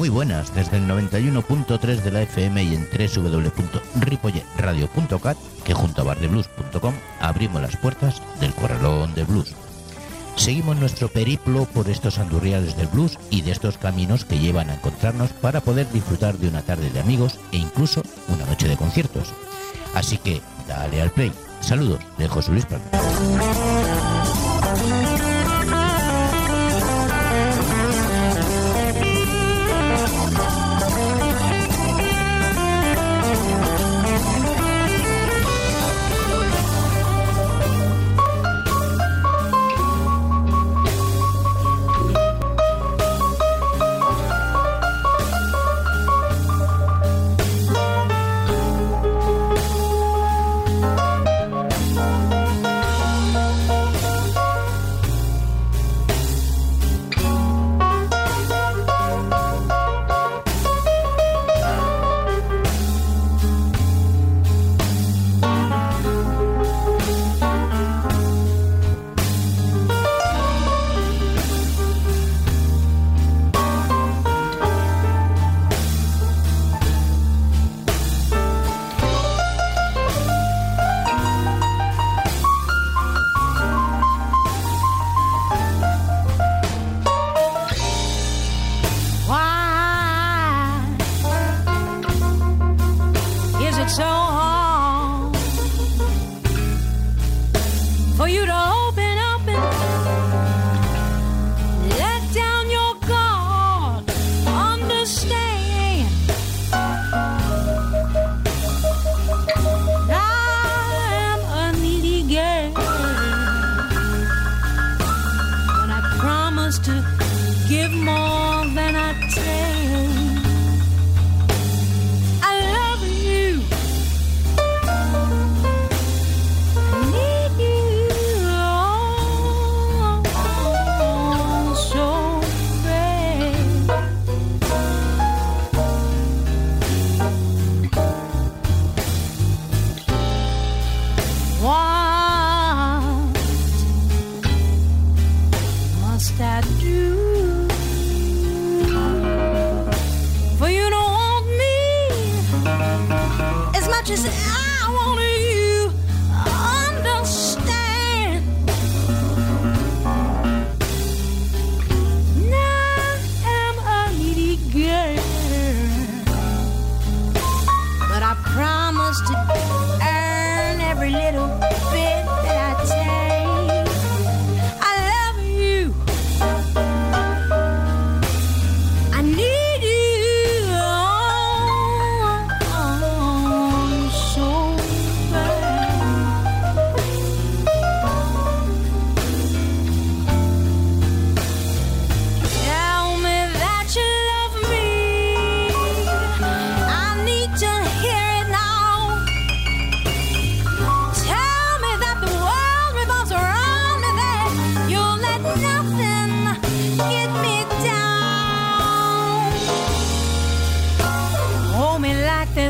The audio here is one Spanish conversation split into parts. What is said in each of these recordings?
Muy buenas, desde el 91.3 de la FM y en www.ripolletradio.cat, que junto a bardeblues.com abrimos las puertas del corralón de blues. Seguimos nuestro periplo por estos andurriales del blues y de estos caminos que llevan a encontrarnos para poder disfrutar de una tarde de amigos e incluso una noche de conciertos. Así que dale al play. Saludos de José Luis Pablo.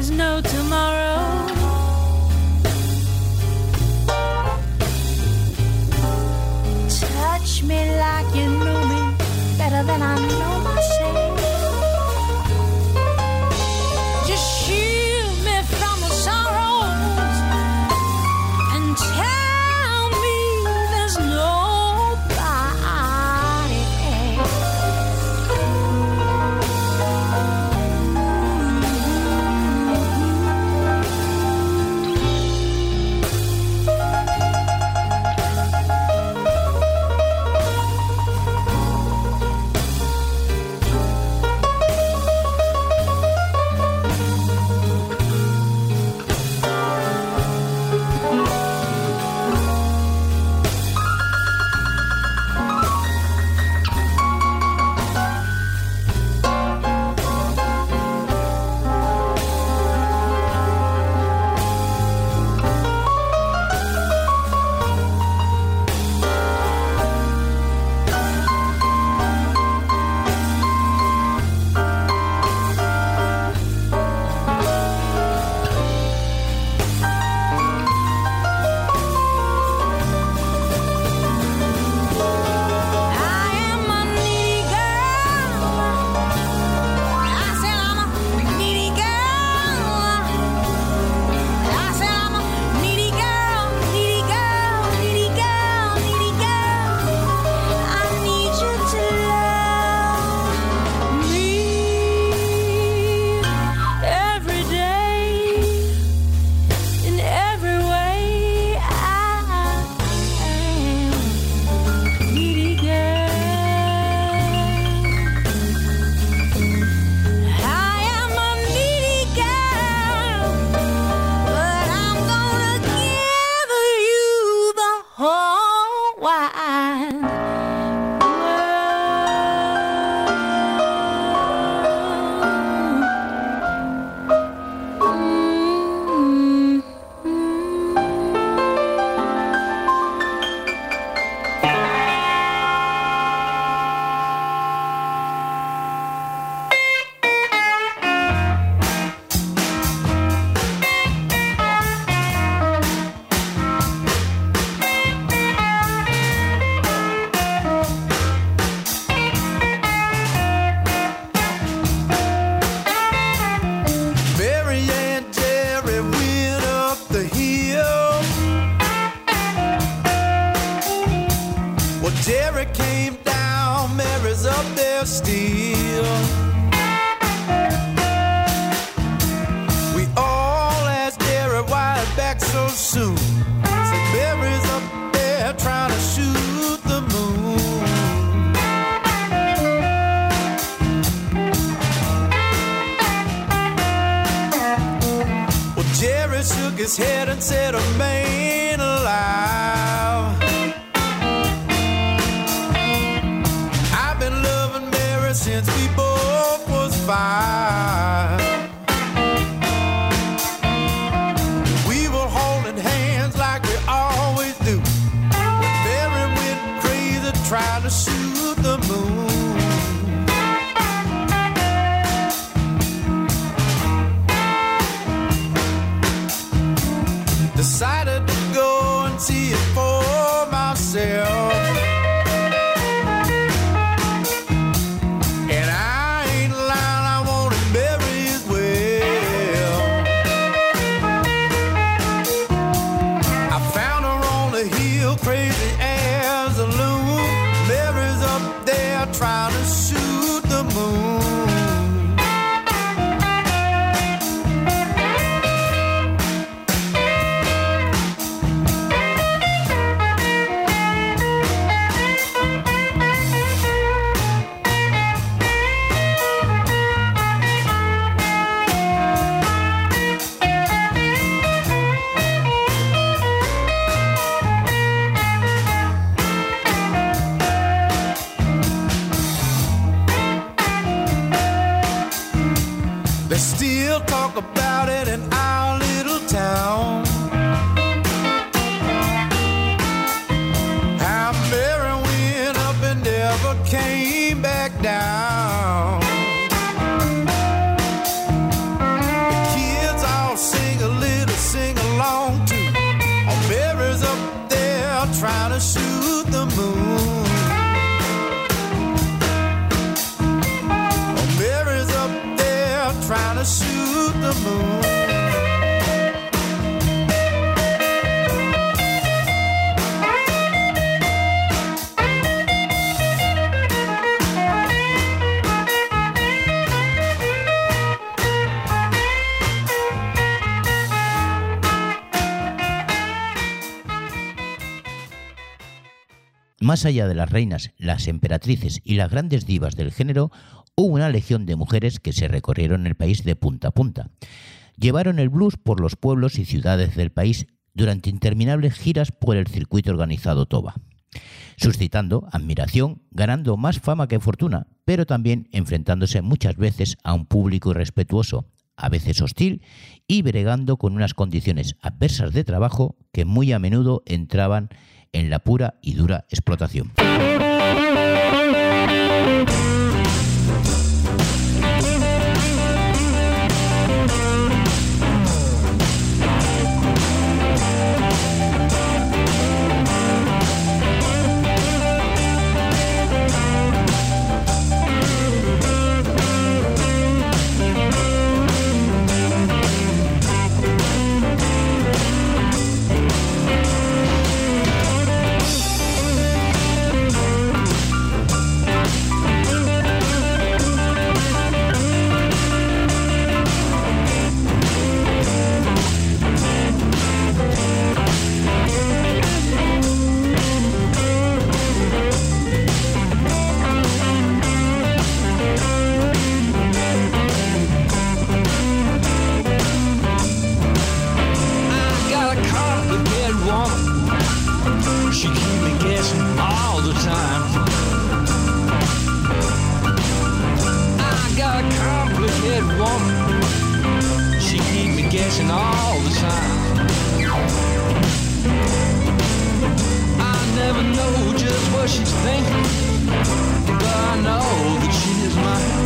There's no tomorrow. Touch me like you know me better than I know try to soothe the moon. Más allá de las reinas, las emperatrices y las grandes divas del género, hubo una legión de mujeres que se recorrieron el país de punta a punta. Llevaron el blues por los pueblos y ciudades del país durante interminables giras por el circuito organizado Toba, suscitando admiración, ganando más fama que fortuna, pero también enfrentándose muchas veces a un público irrespetuoso, a veces hostil y bregando con unas condiciones adversas de trabajo que muy a menudo entraban en la pura y dura explotación. She's thinking, but I know that she is mine.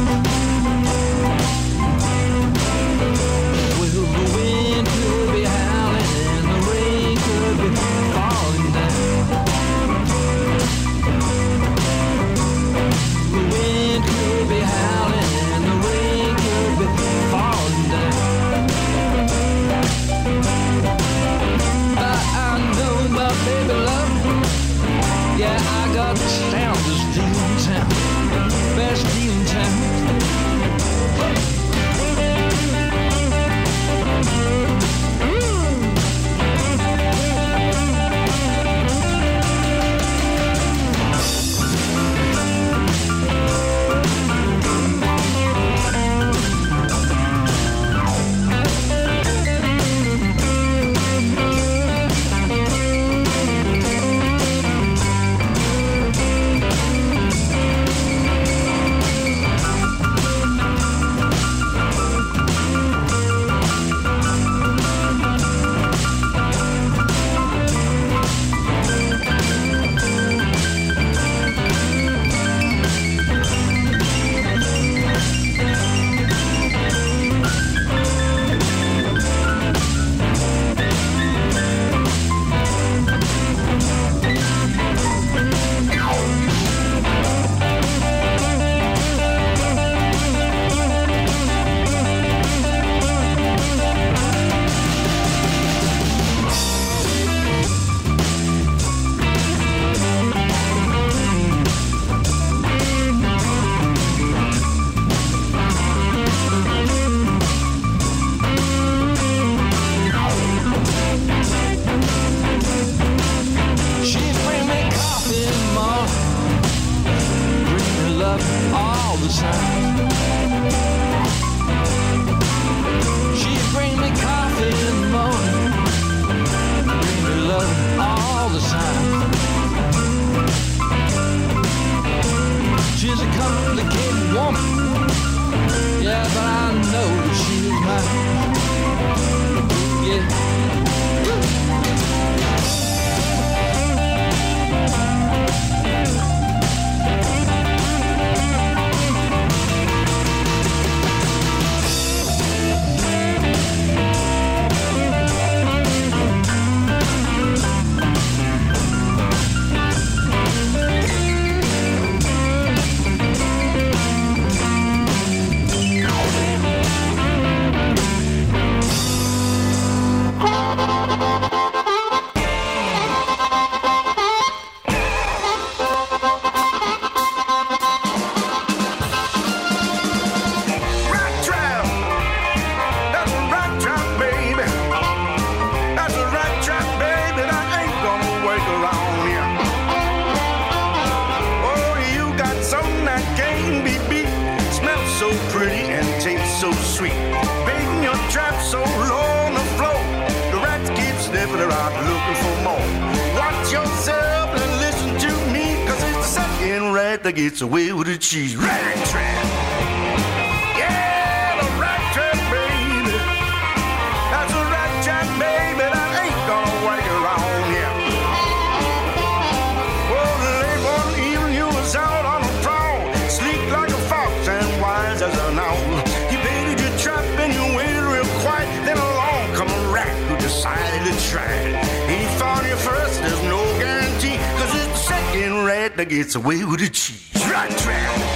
the away with the cheese.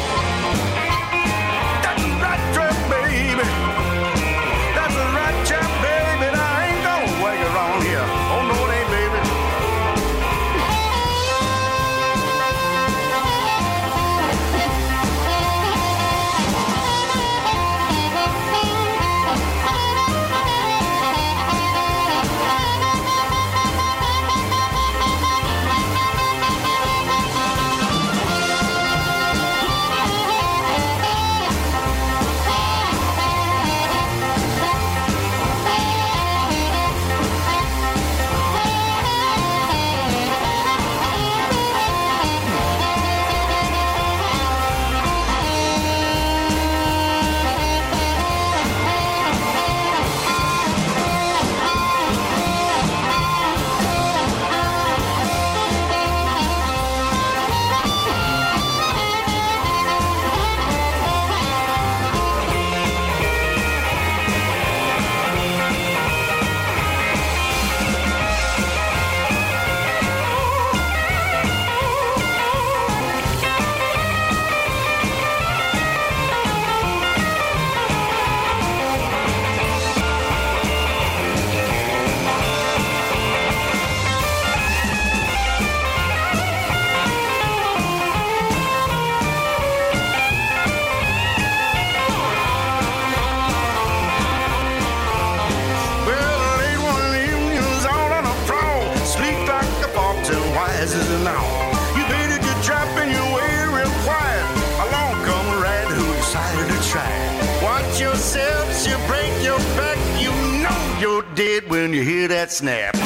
rises and all. You better your trap and you wait real quiet. Along come a rat who decided to try. Watch yourselves, you break your back. You know you're dead when you hear that snap.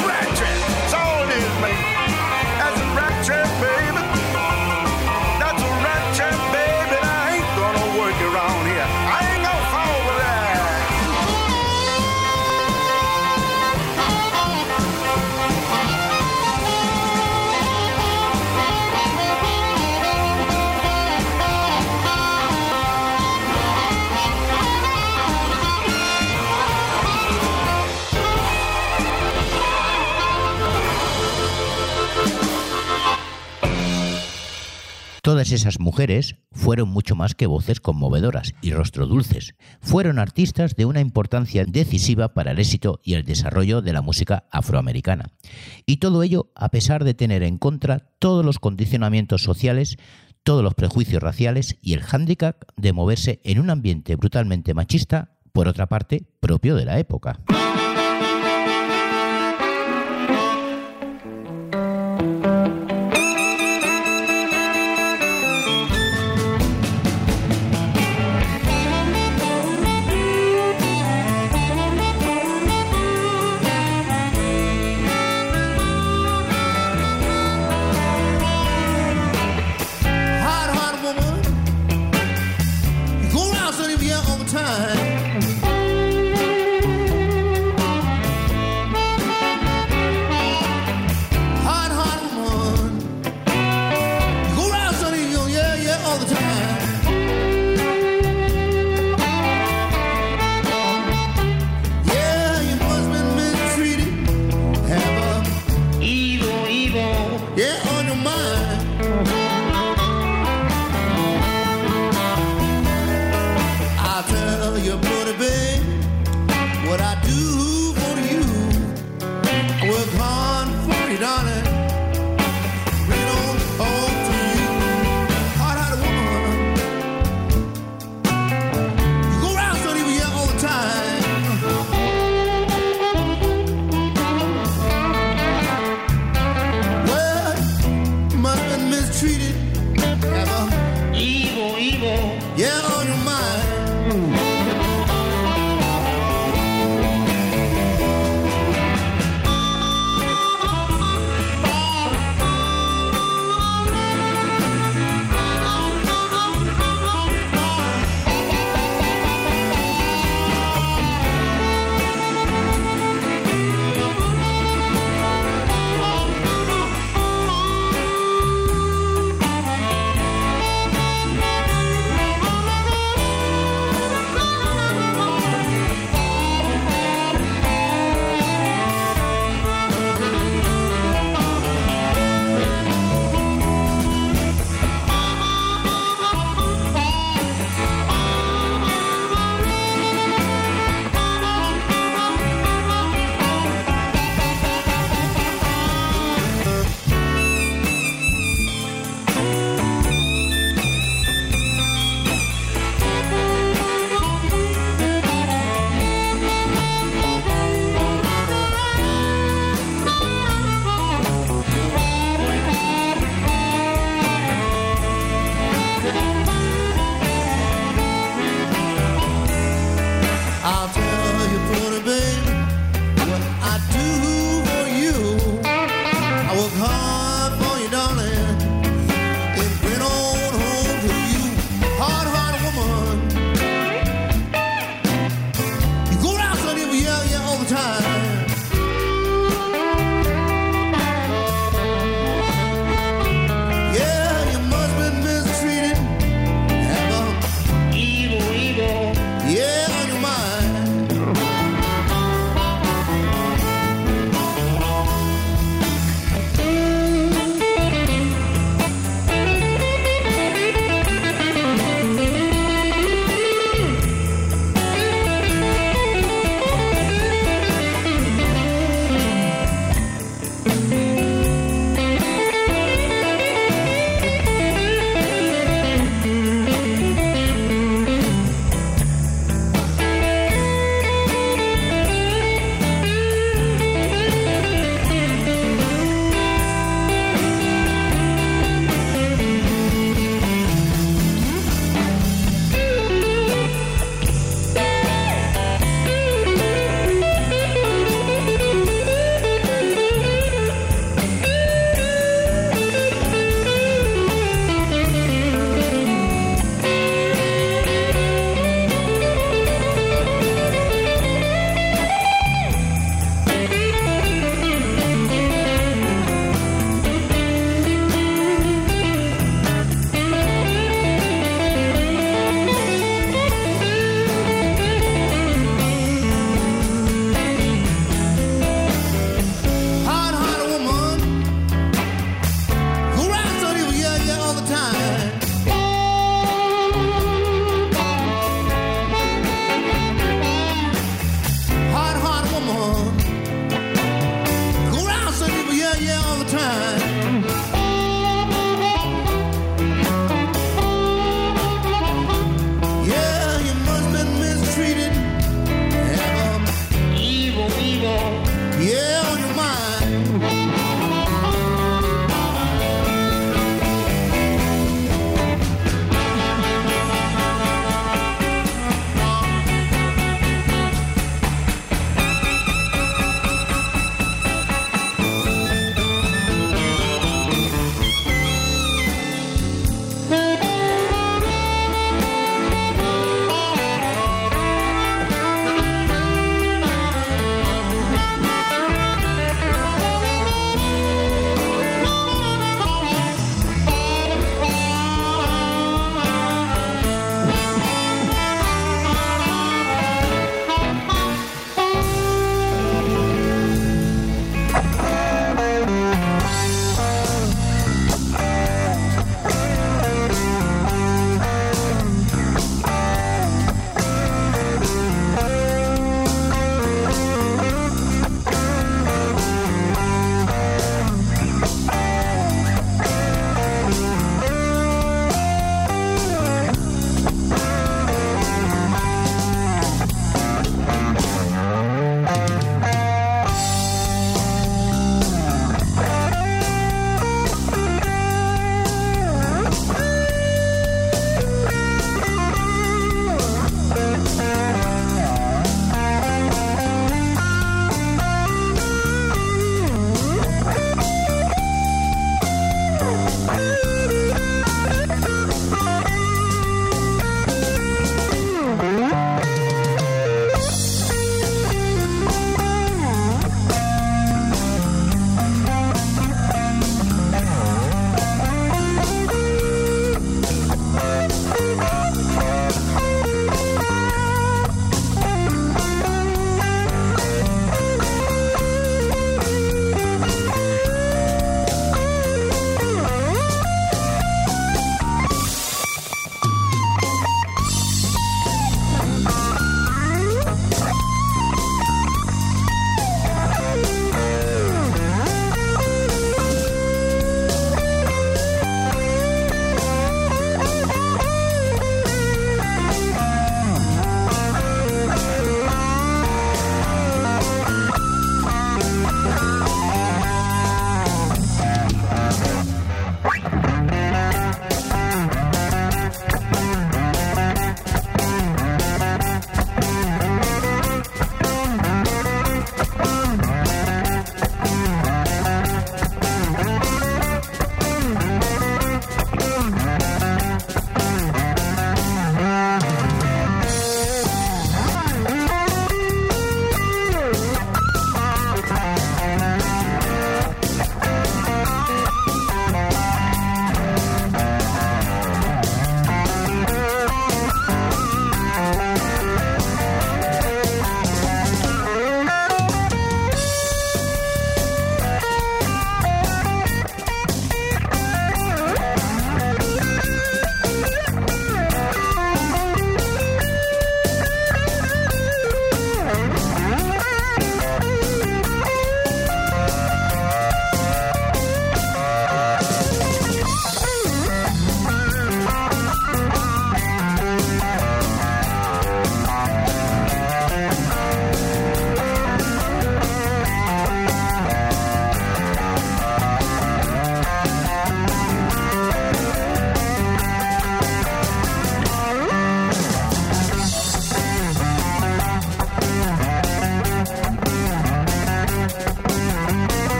Todas esas mujeres fueron mucho más que voces conmovedoras y rostro dulces. Fueron artistas de una importancia decisiva para el éxito y el desarrollo de la música afroamericana. Y todo ello a pesar de tener en contra todos los condicionamientos sociales, todos los prejuicios raciales y el hándicap de moverse en un ambiente brutalmente machista, por otra parte, propio de la época.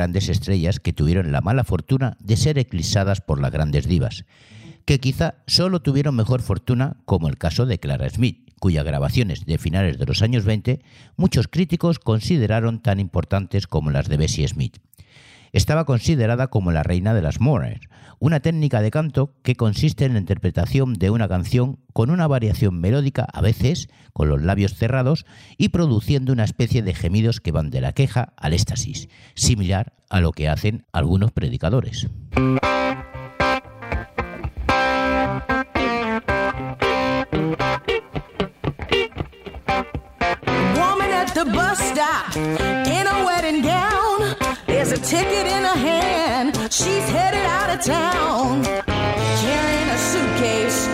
Grandes estrellas que tuvieron la mala fortuna de ser eclipsadas por las grandes divas, que quizá solo tuvieron mejor fortuna, como el caso de Clara Smith, cuyas grabaciones de finales de los años 20 muchos críticos consideraron tan importantes como las de Bessie Smith. Estaba considerada como la reina de las mourners, una técnica de canto que consiste en la interpretación de una canción con una variación melódica a veces con los labios cerrados y produciendo una especie de gemidos que van de la queja al éxtasis, similar a lo que hacen algunos predicadores. Town. Carrying a suitcase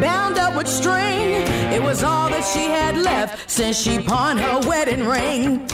bound up with string. It was all that she had left since she pawned her wedding ring.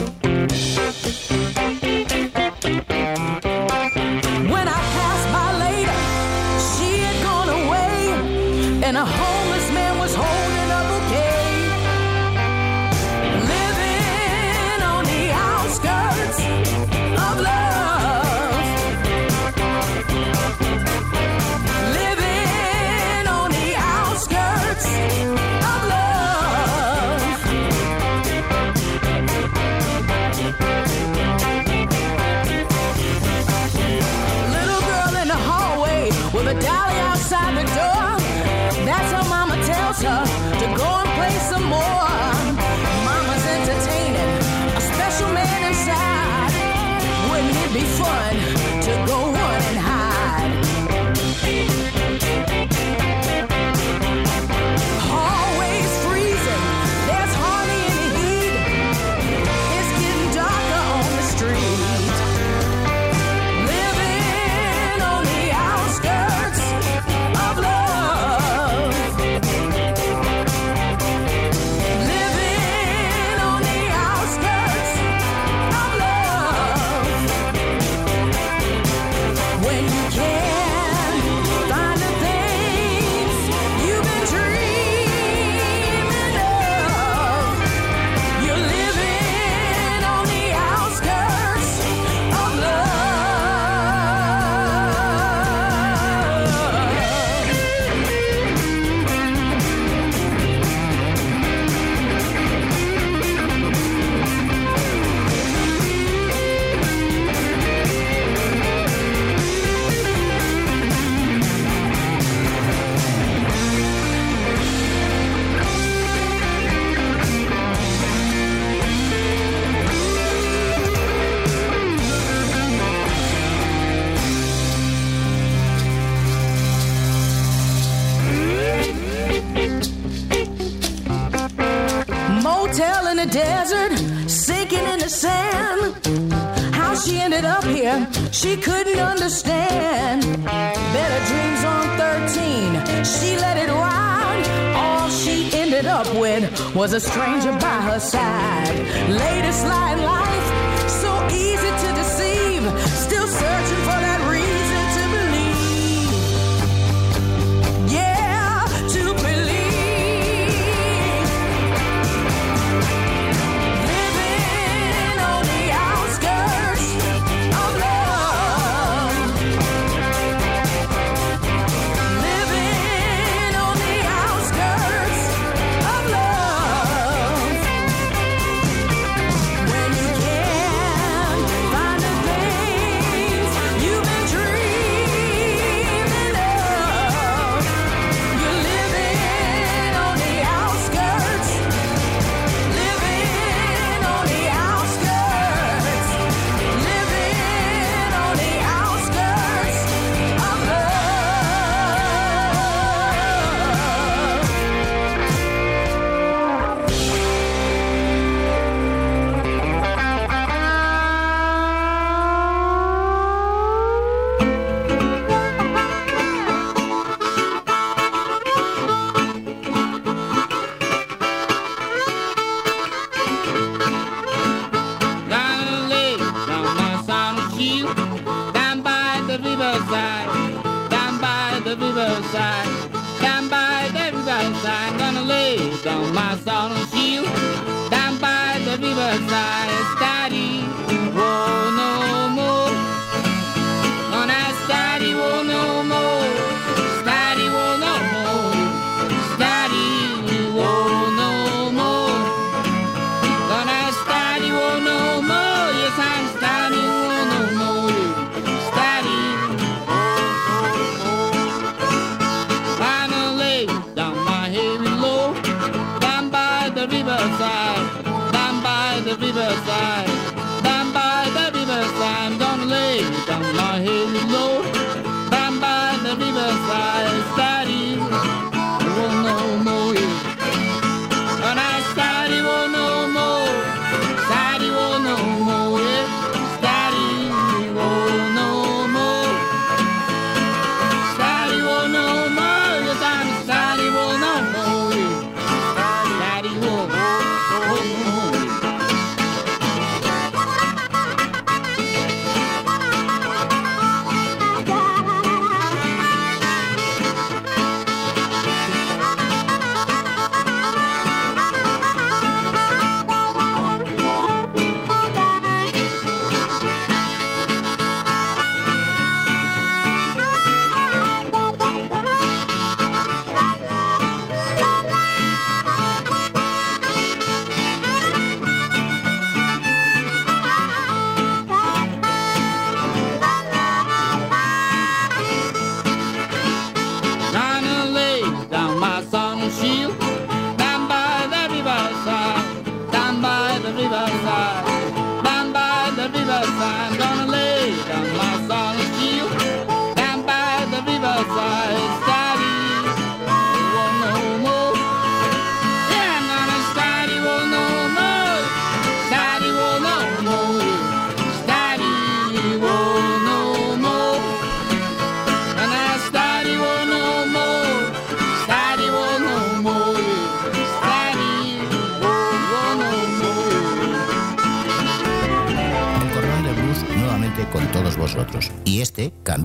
Was a stranger by her side. Latest lie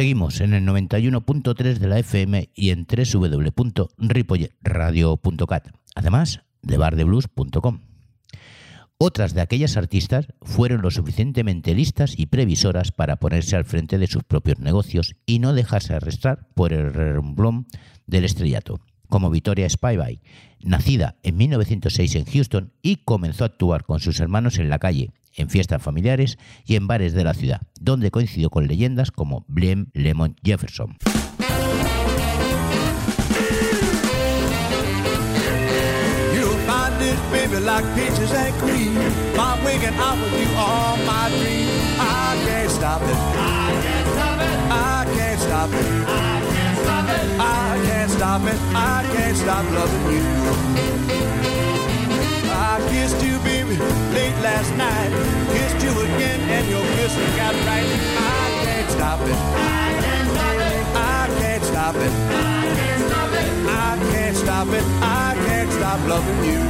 Seguimos en el 91.3 de la FM y en www.ripoyradio.cat, además de bardeblues.com. Otras de aquellas artistas fueron lo suficientemente listas y previsoras para ponerse al frente de sus propios negocios y no dejarse arrastrar por el remblón del estrellato, como Victoria Spivey, nacida en 1906 en Houston y comenzó a actuar con sus hermanos en la calle, en fiestas familiares y en bares de la ciudad, donde coincidió con leyendas como Blem Lemon Jefferson. I can't stop it. I can't stop. Kissed you, baby, late last night. Kissed you again, and your kissing got right. I can't stop it. I can't stop it. I can't stop it. I can't stop it. I can't stop it. I can't stop loving you.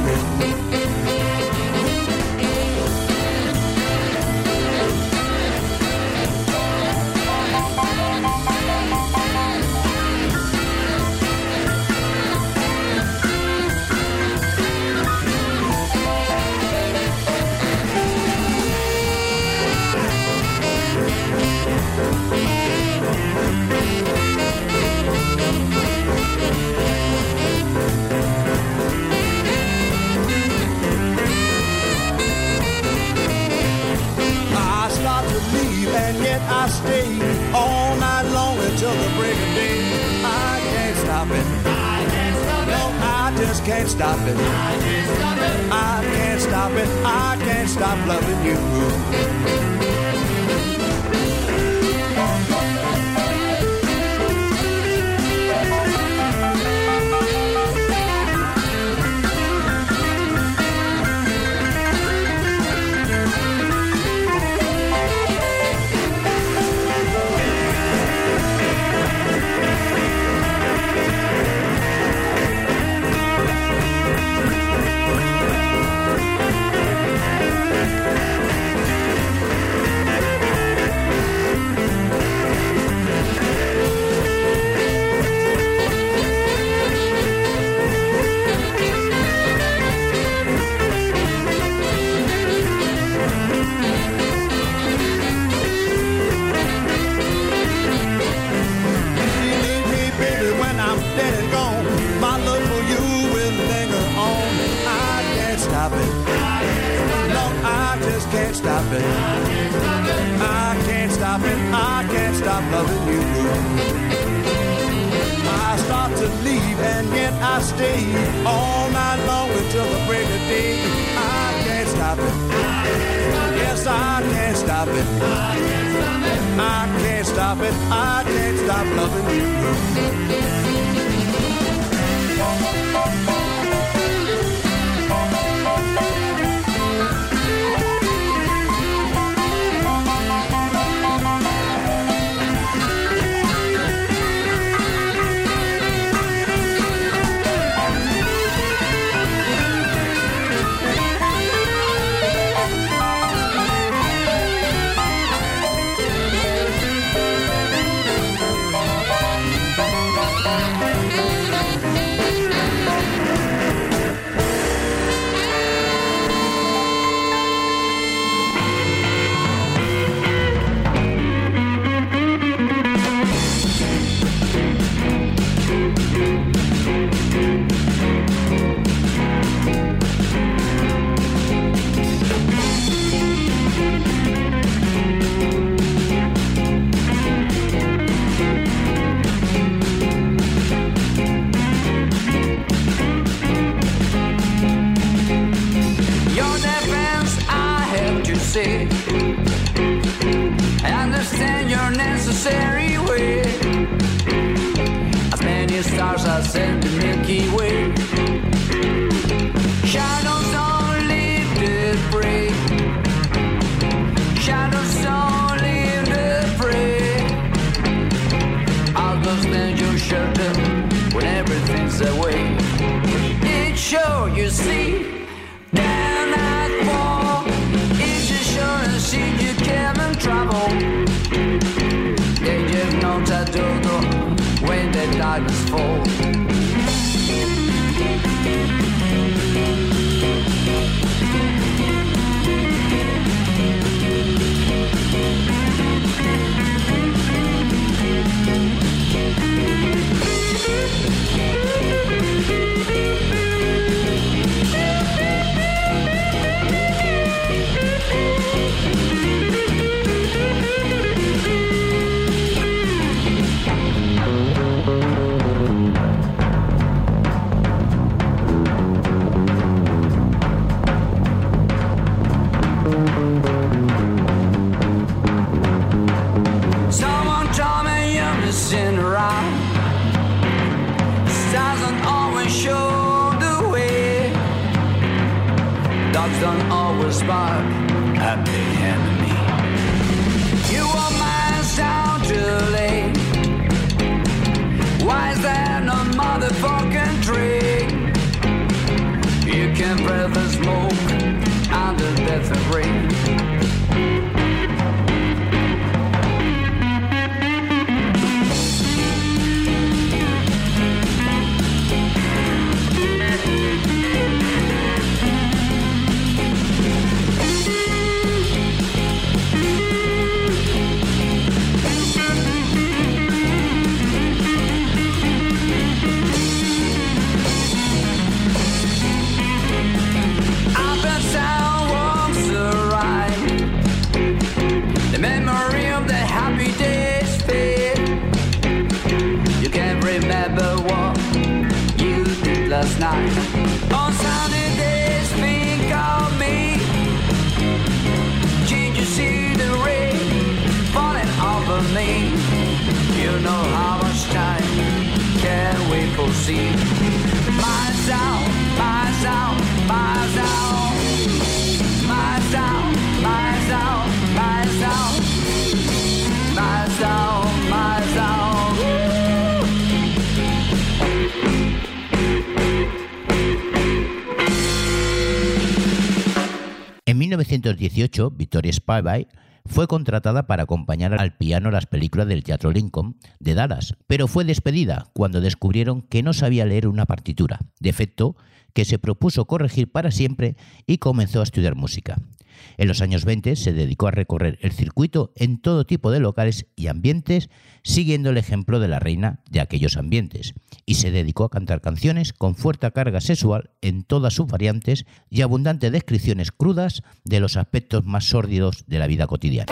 Yet I stay all night long until the break of day. I can't stop it. I can't stop it. No, I just can't stop it. I can't stop it. I can't stop it. I can't stop loving. You it. I can't stop it. I can't stop loving you. I start to leave and yet I stay all night long until the break of day. I can't stop it. Yes, I can't stop it. I can't stop it. I can't stop loving you. 1818, Victoria Spivey fue contratada para acompañar al piano las películas del Teatro Lincoln de Dallas, pero fue despedida cuando descubrieron que no sabía leer una partitura, defecto que se propuso corregir para siempre y comenzó a estudiar música. En los años 20 se dedicó a recorrer el circuito en todo tipo de locales y ambientes, siguiendo el ejemplo de la reina de aquellos ambientes, y se dedicó a cantar canciones con fuerte carga sexual en todas sus variantes y abundantes descripciones crudas de los aspectos más sórdidos de la vida cotidiana.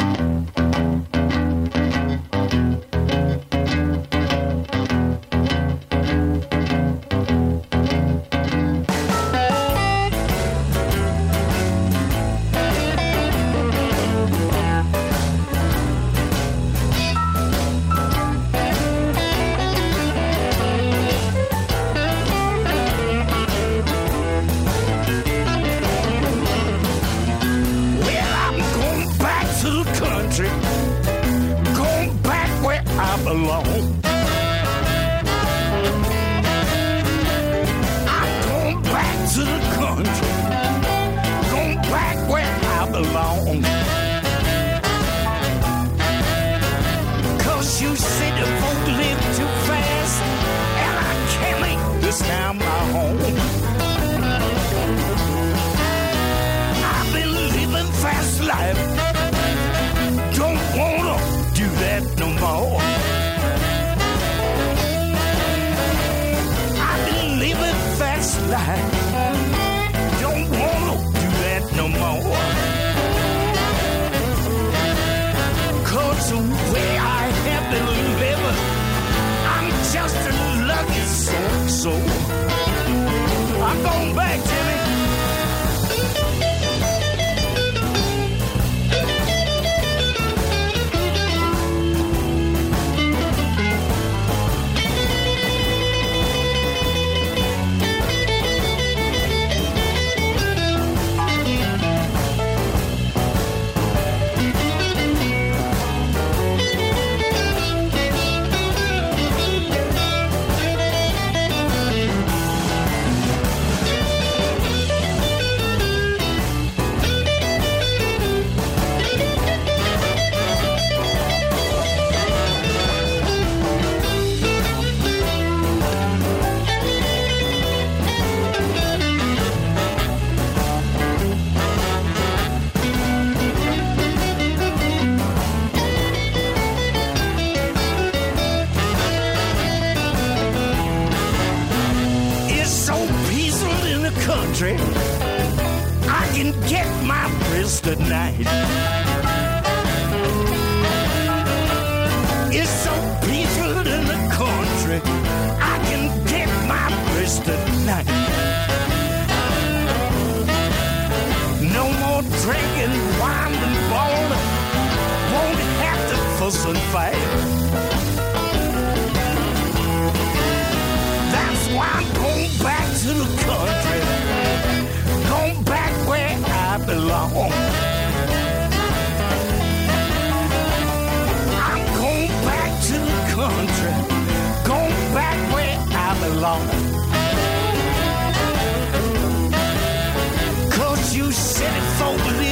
You said it so, believe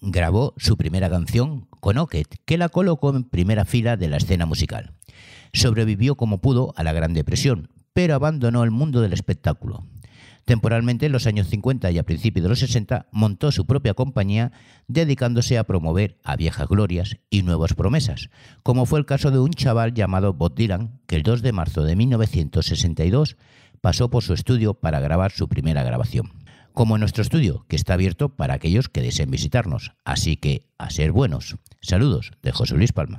grabó su primera canción con Ocket, que la colocó en primera fila de la escena musical. Sobrevivió como pudo a la Gran Depresión, pero abandonó el mundo del espectáculo. Temporalmente, en los años 50 y a principios de los 60, montó su propia compañía dedicándose a promover a viejas glorias y nuevas promesas, como fue el caso de un chaval llamado Bob Dylan, que el 2 de marzo de 1962 pasó por su estudio para grabar su primera grabación como en nuestro estudio, que está abierto para aquellos que deseen visitarnos. Así que, a ser buenos. Saludos de José Luis Palma.